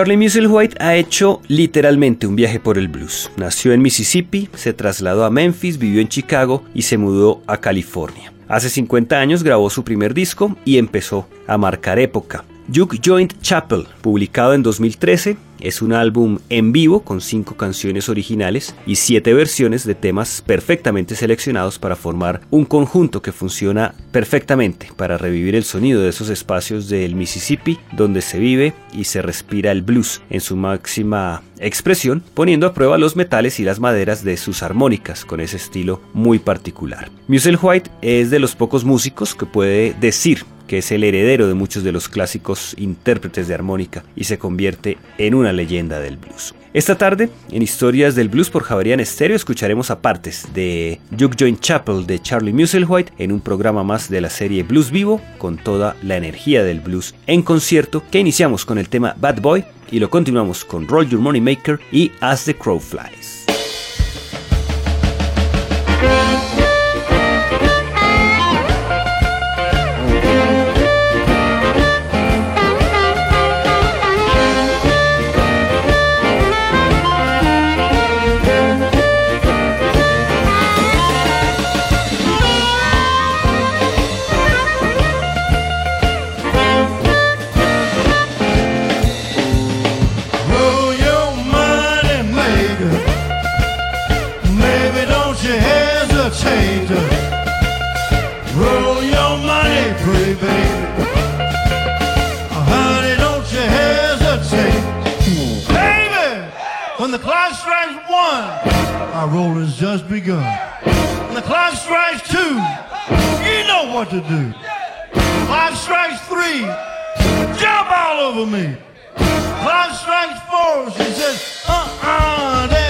Charlie Musselwhite ha hecho literalmente un viaje por el blues. Nació en Mississippi, se trasladó a Memphis, vivió en Chicago y se mudó a California. Hace 50 años grabó su primer disco y empezó a marcar época. Duke Joint Chapel, publicado en 2013, es un álbum en vivo con cinco canciones originales y siete versiones de temas perfectamente seleccionados para formar un conjunto que funciona perfectamente para revivir el sonido de esos espacios del Mississippi donde se vive y se respira el blues en su máxima expresión, poniendo a prueba los metales y las maderas de sus armónicas con ese estilo muy particular. Musselwhite es de los pocos músicos que puede decir que es el heredero de muchos de los clásicos intérpretes de armónica y se convierte en una leyenda del blues. Esta tarde, en Historias del Blues por Javarian Stereo, escucharemos a partes de Duke Joint Chapel de Charlie Musselwhite en un programa más de la serie Blues Vivo con toda la energía del blues en concierto que iniciamos con el tema Bad Boy y lo continuamos con Roll Your Money Maker y As the Crow Flies. Over me. Strikes four. She says, uh-uh,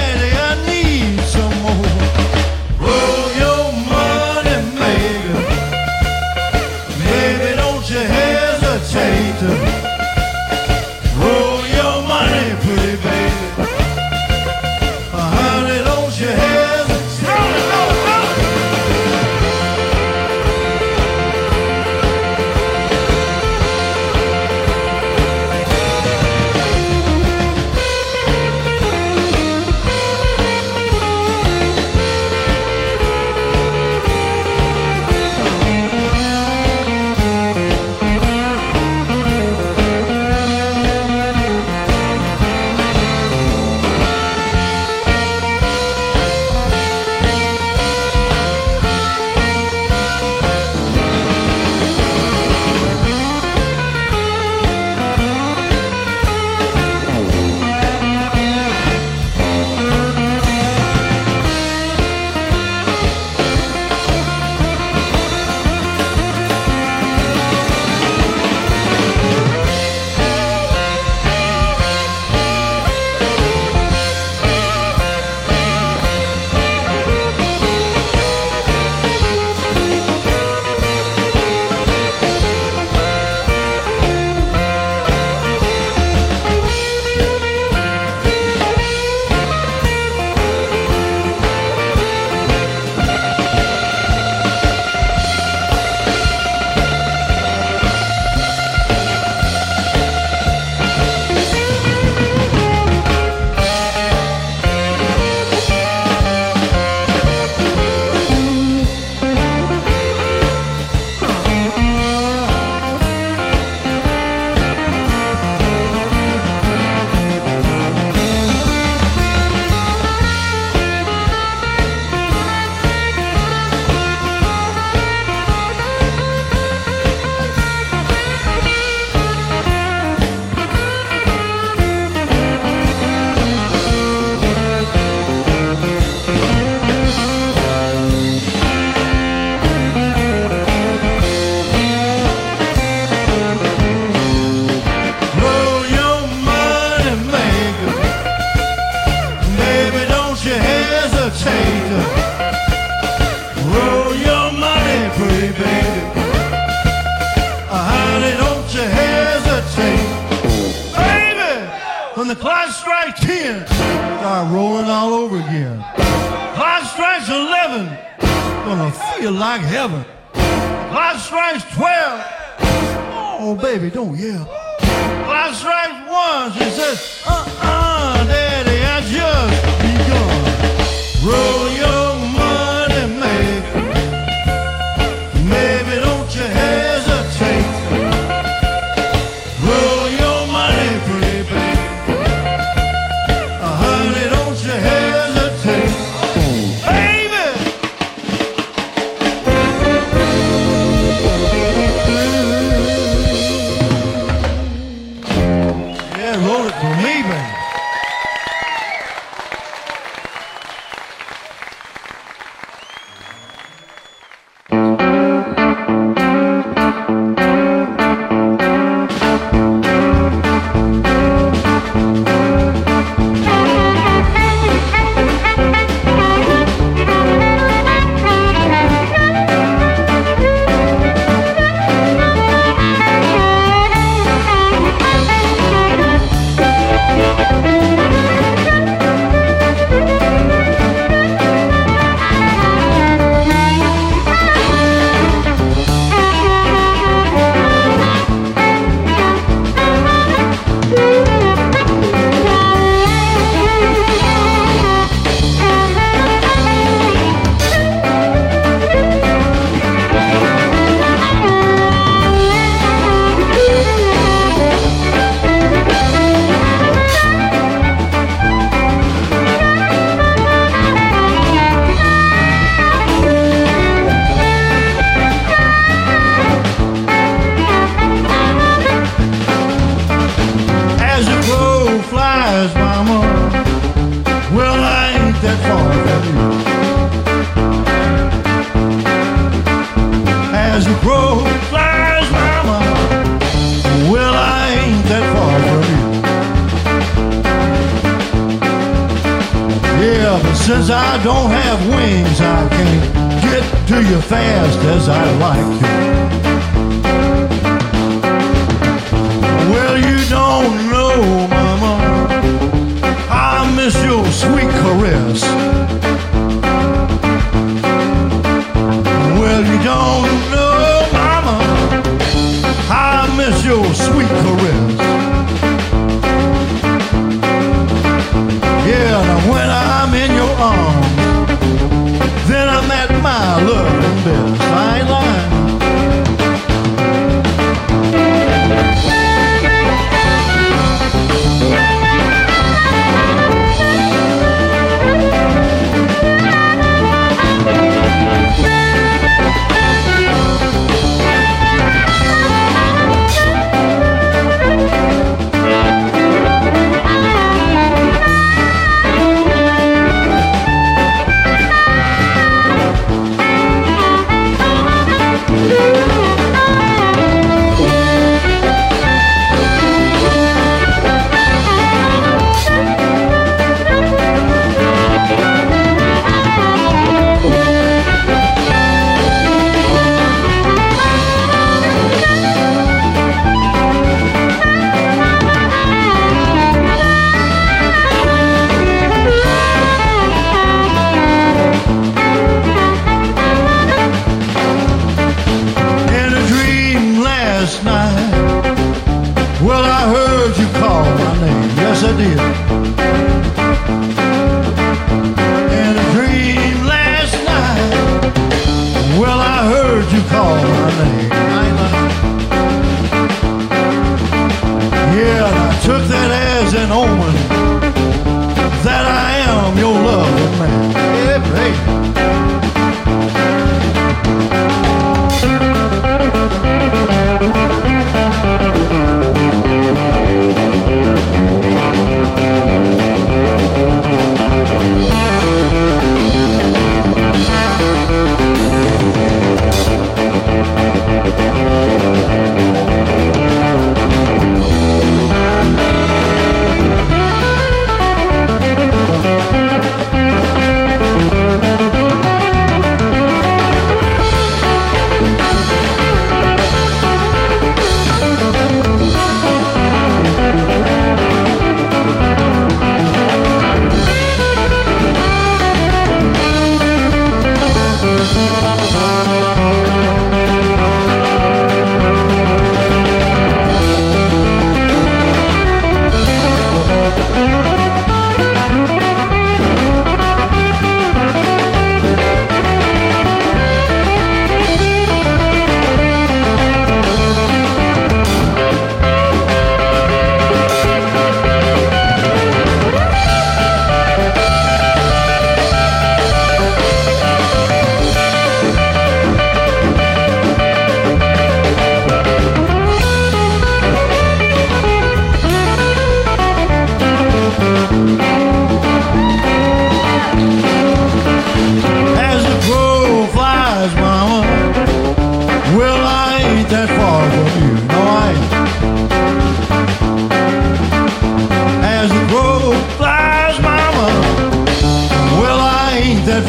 so sweet.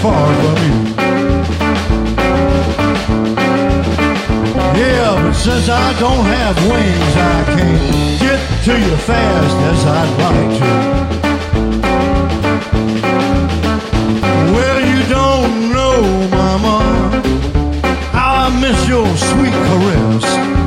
far from you. Yeah, but since I don't have wings, I can't get to you fast as I'd like to. Well, you don't know, Mama, how I miss your sweet caress.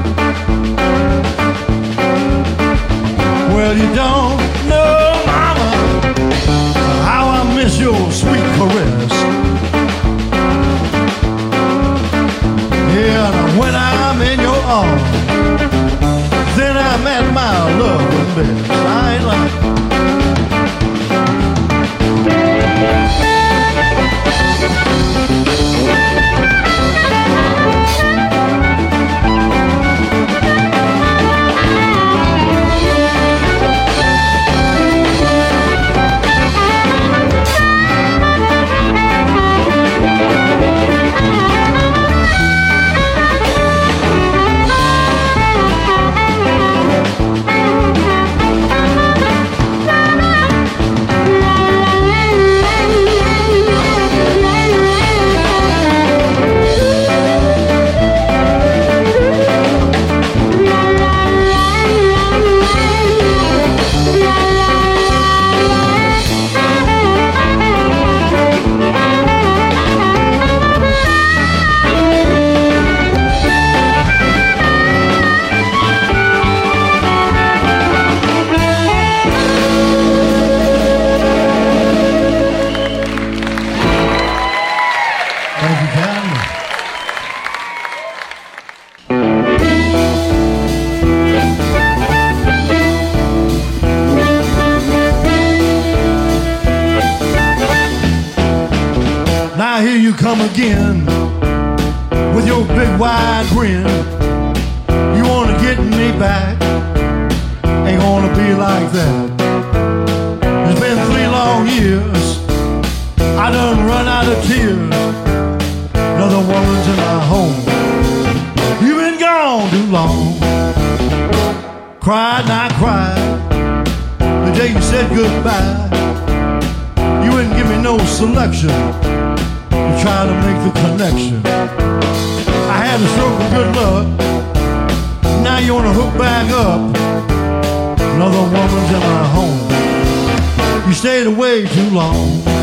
long.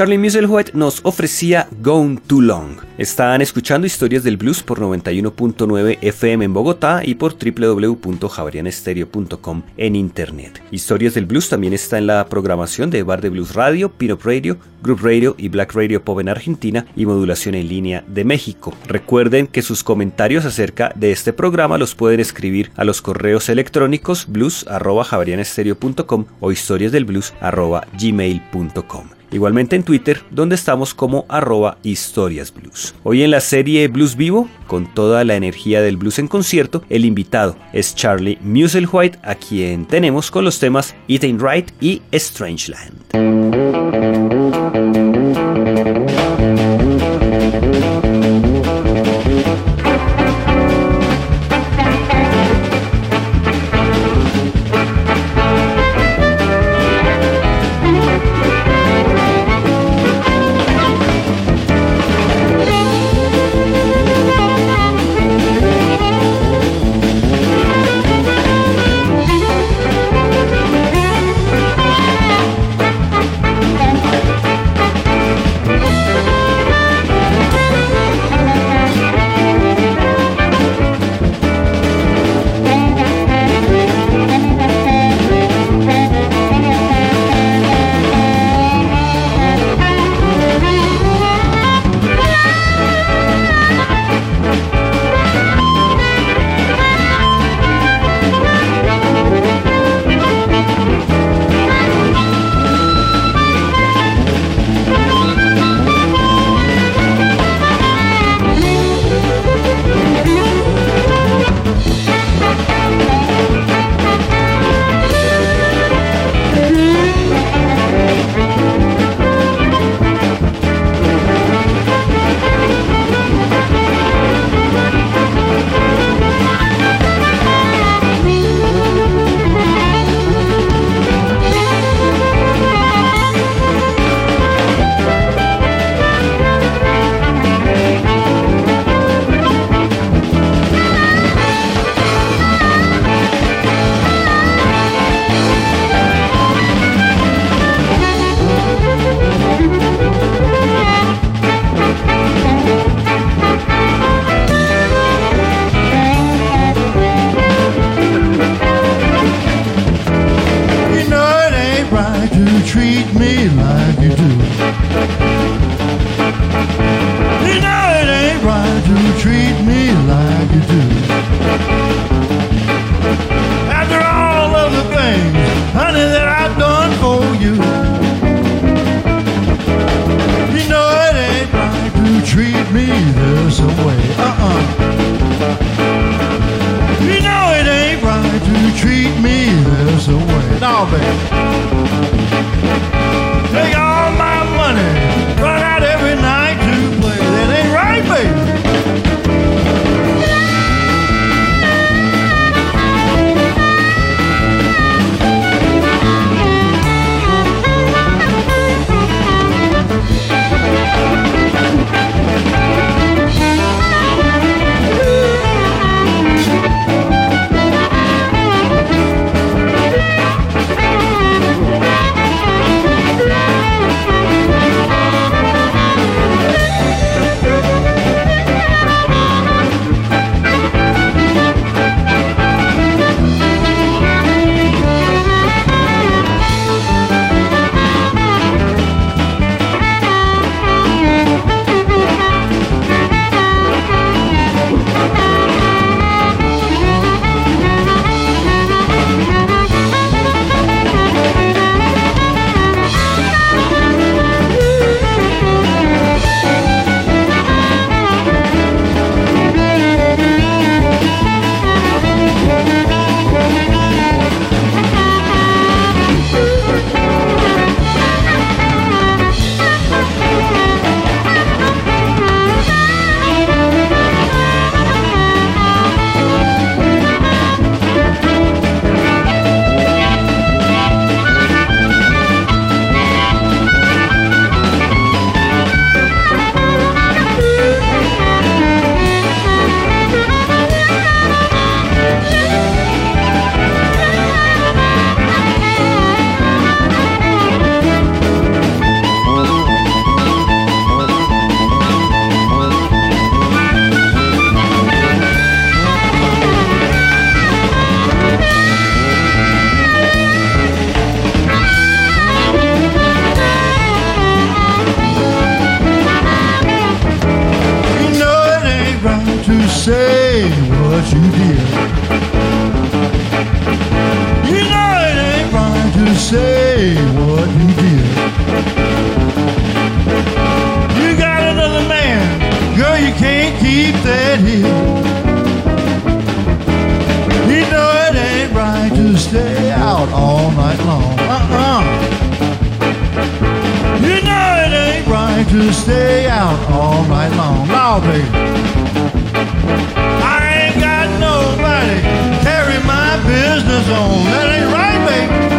Charlie Musselwhite nos ofrecía Gone Too Long. Están escuchando historias del blues por 91.9 FM en Bogotá y por www.javarianestereo.com en internet. Historias del blues también está en la programación de Bar de Blues Radio, Pinop Radio, Group Radio y Black Radio Pop en Argentina y modulación en línea de México. Recuerden que sus comentarios acerca de este programa los pueden escribir a los correos electrónicos blues.javarianestereo.com o historiasdelblues.gmail.com. Igualmente en Twitter, donde estamos como arroba historiasblues. Hoy en la serie Blues Vivo, con toda la energía del blues en concierto, el invitado es Charlie Musselwhite, a quien tenemos con los temas It Ain't Right y Strangeland. keep that in. You know it ain't right to stay out all night long. Uh-uh. You know it ain't right to stay out all night long. Now, baby. I ain't got nobody carry my business on. That ain't right, baby.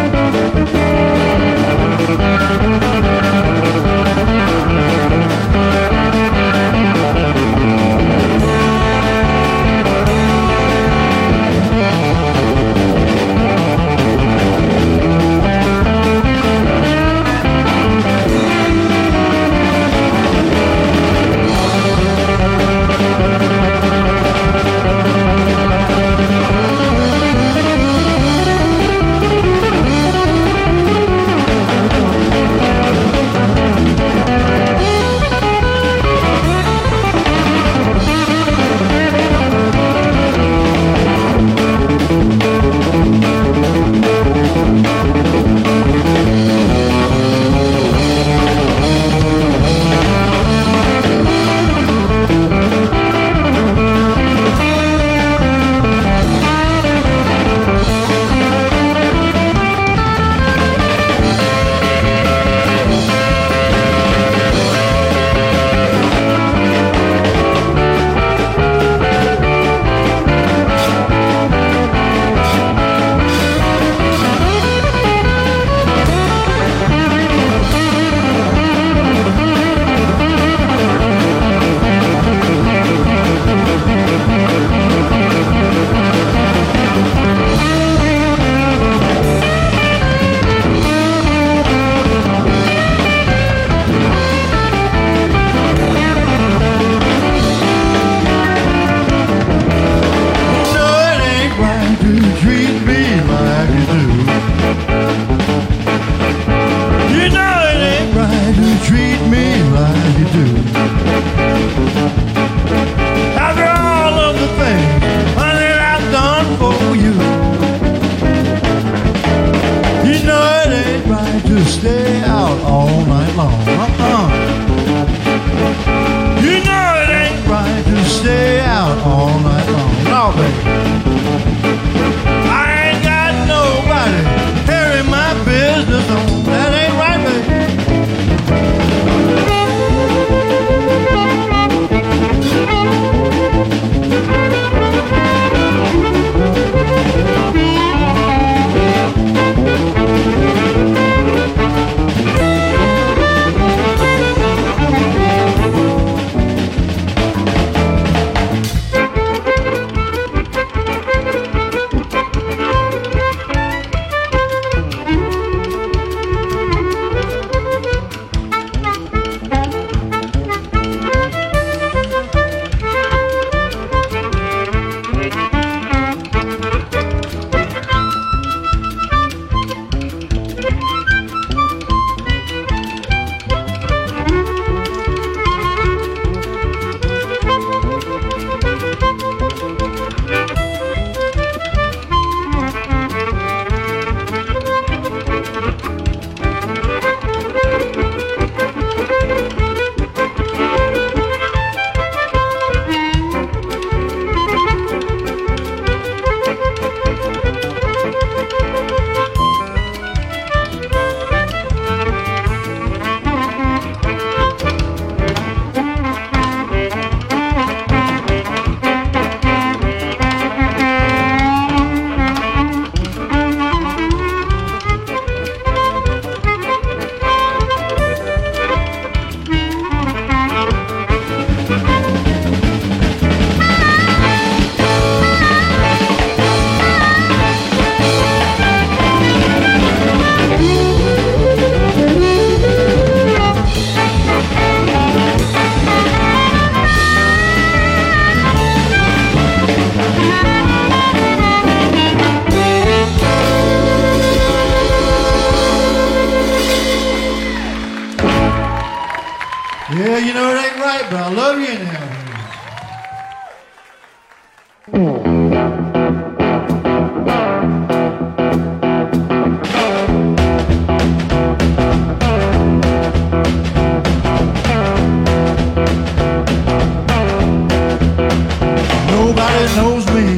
Nobody knows me.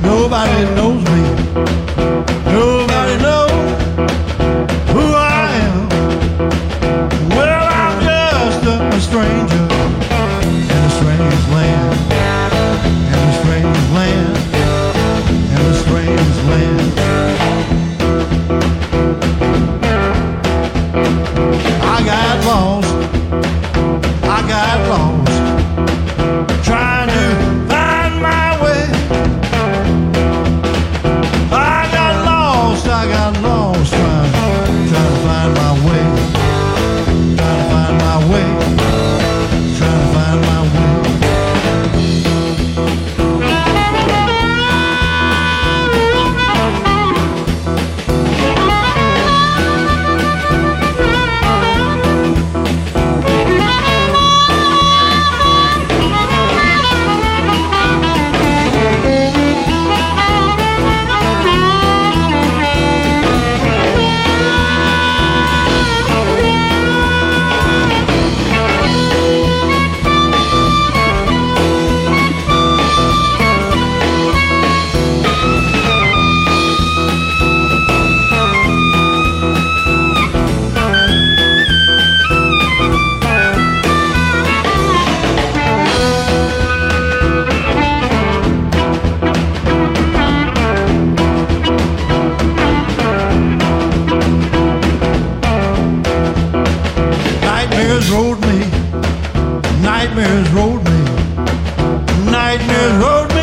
Nobody knows rode me. Nightmares rode me. Nightmares rode me.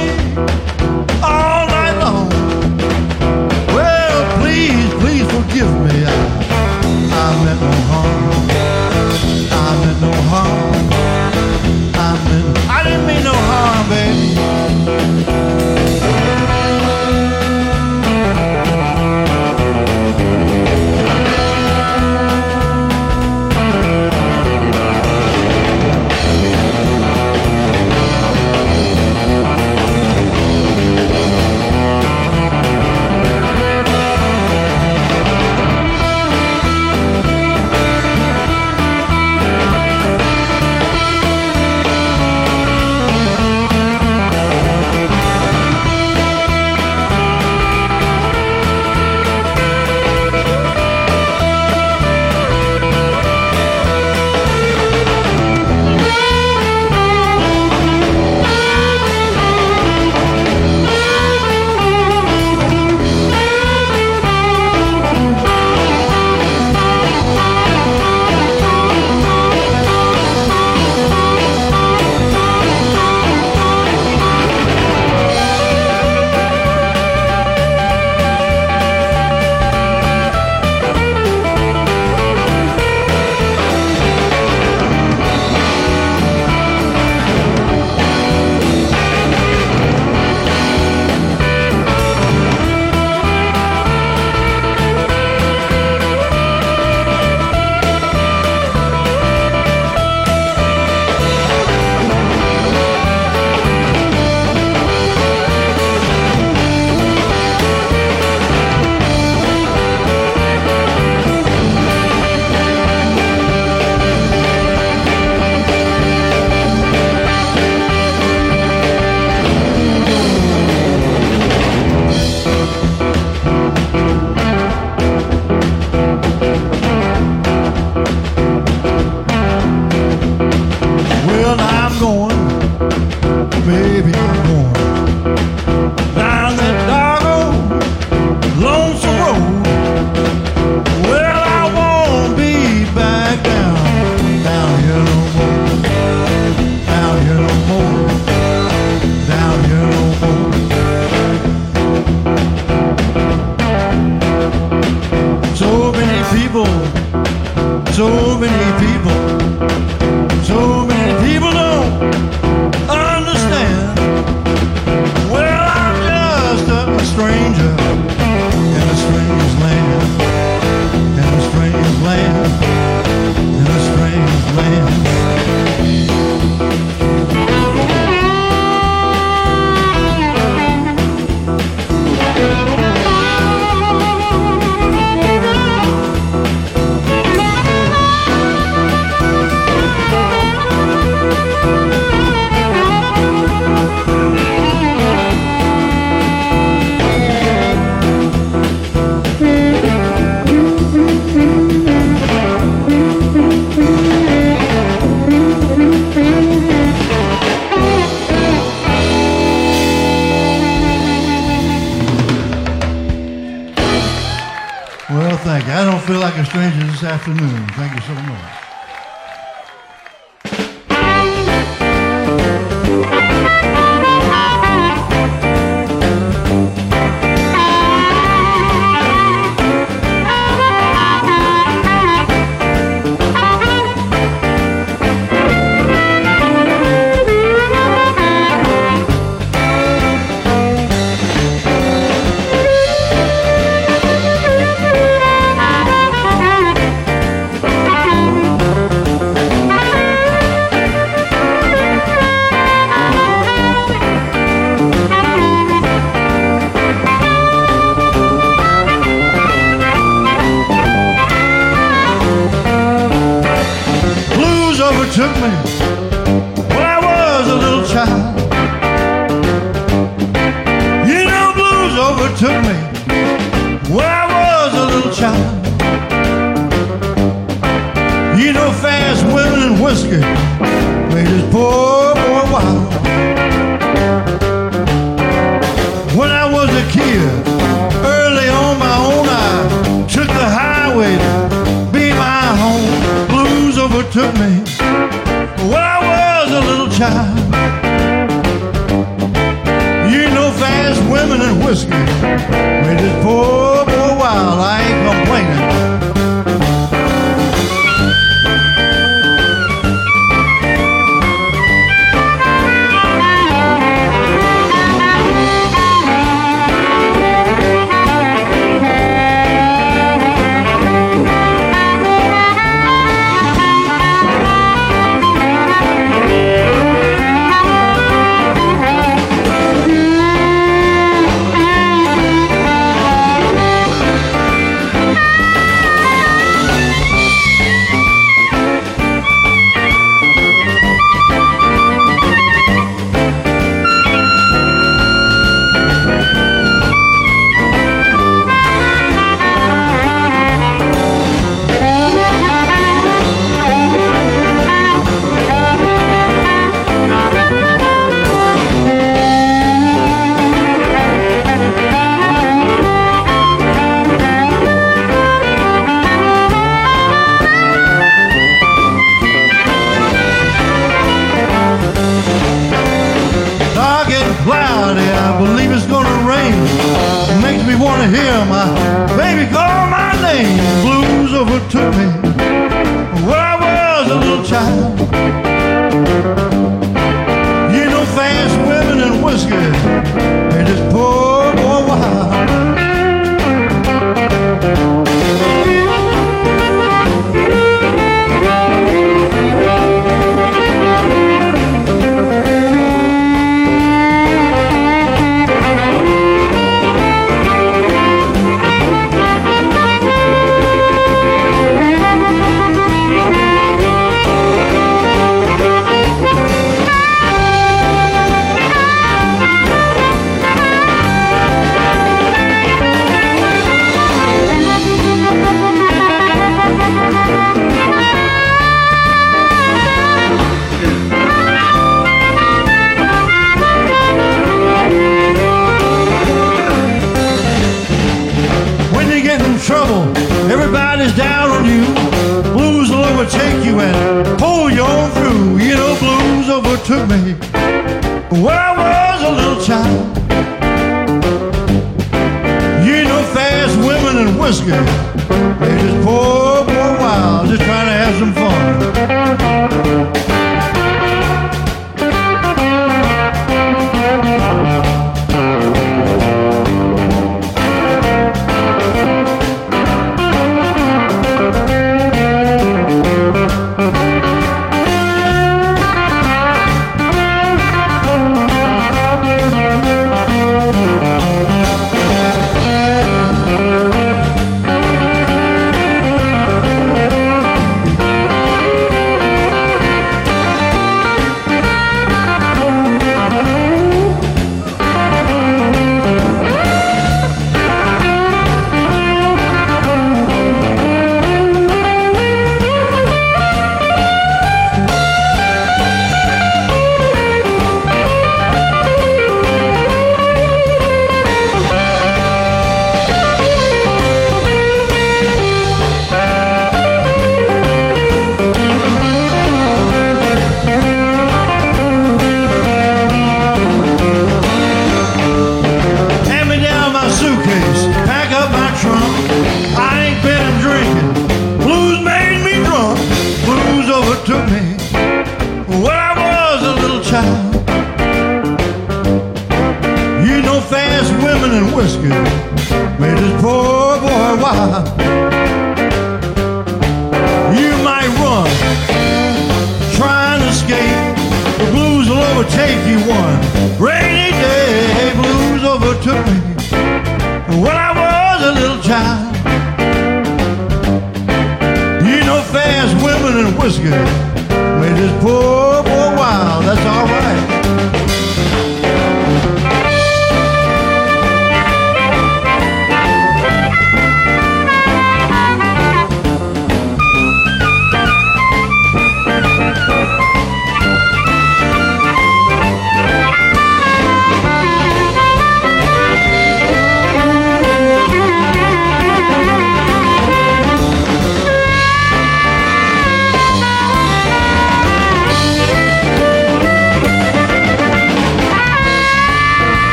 afternoon. time. You know, fast women and whiskey made this poor boy wild. I ain't complaining.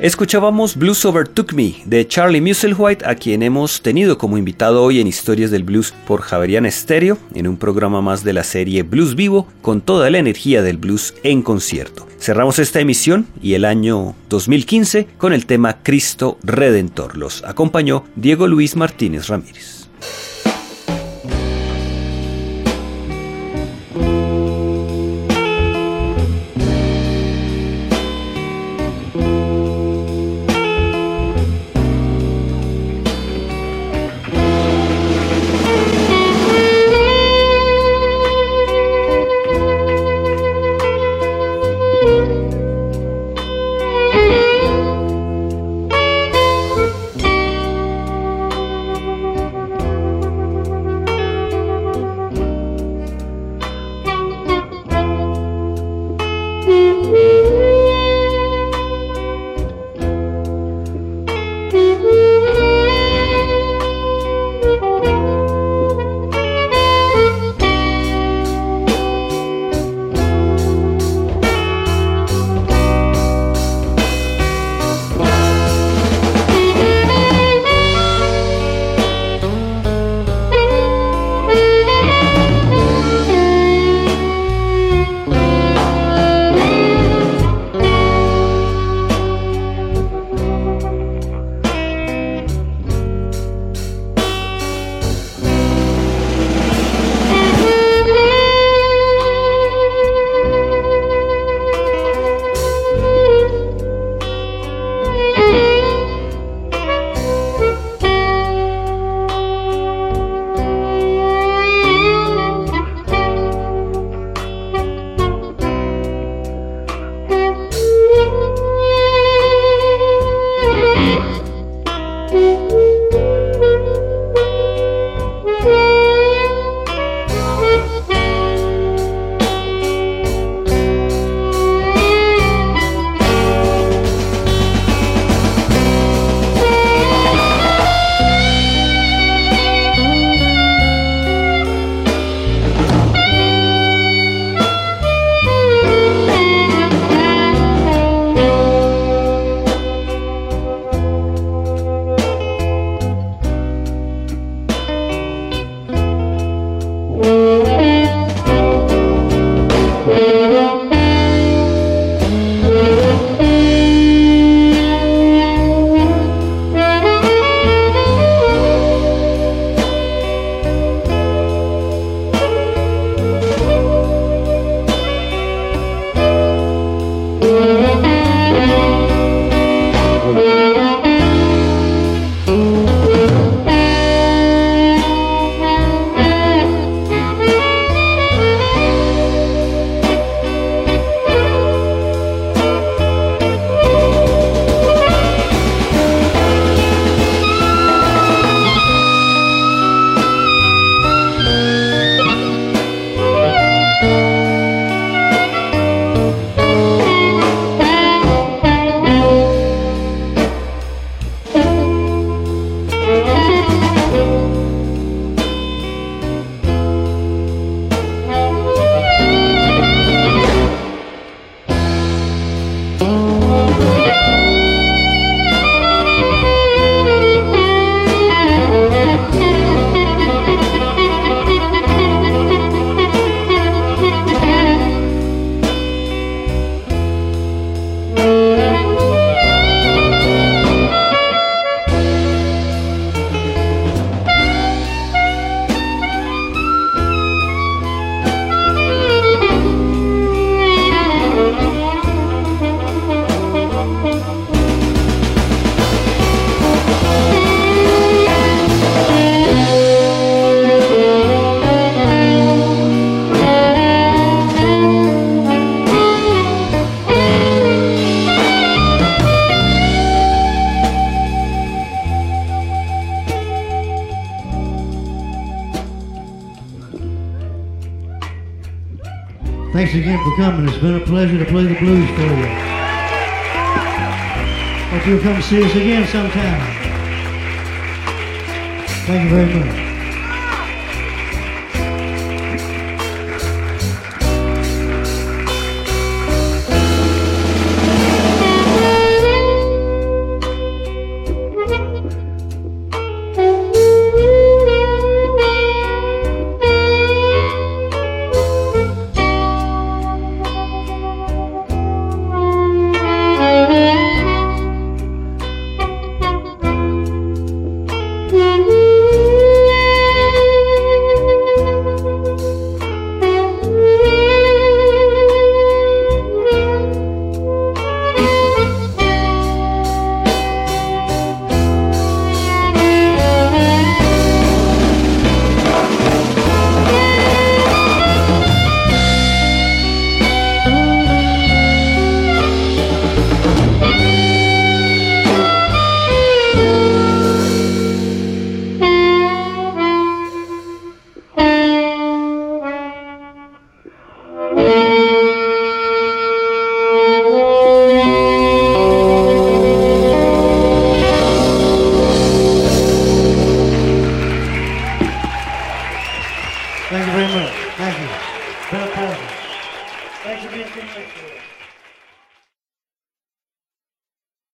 Escuchábamos Blues Overtook Me de Charlie Musselwhite, a quien hemos tenido como invitado hoy en Historias del Blues por Javerian Estéreo, en un programa más de la serie Blues Vivo, con toda la energía del blues en concierto. Cerramos esta emisión y el año 2015 con el tema Cristo Redentor. Los acompañó Diego Luis Martínez Ramírez. Thanks again for coming. It's been a pleasure to play the blues for you. Hope you'll come see us again sometime. Thank you very much.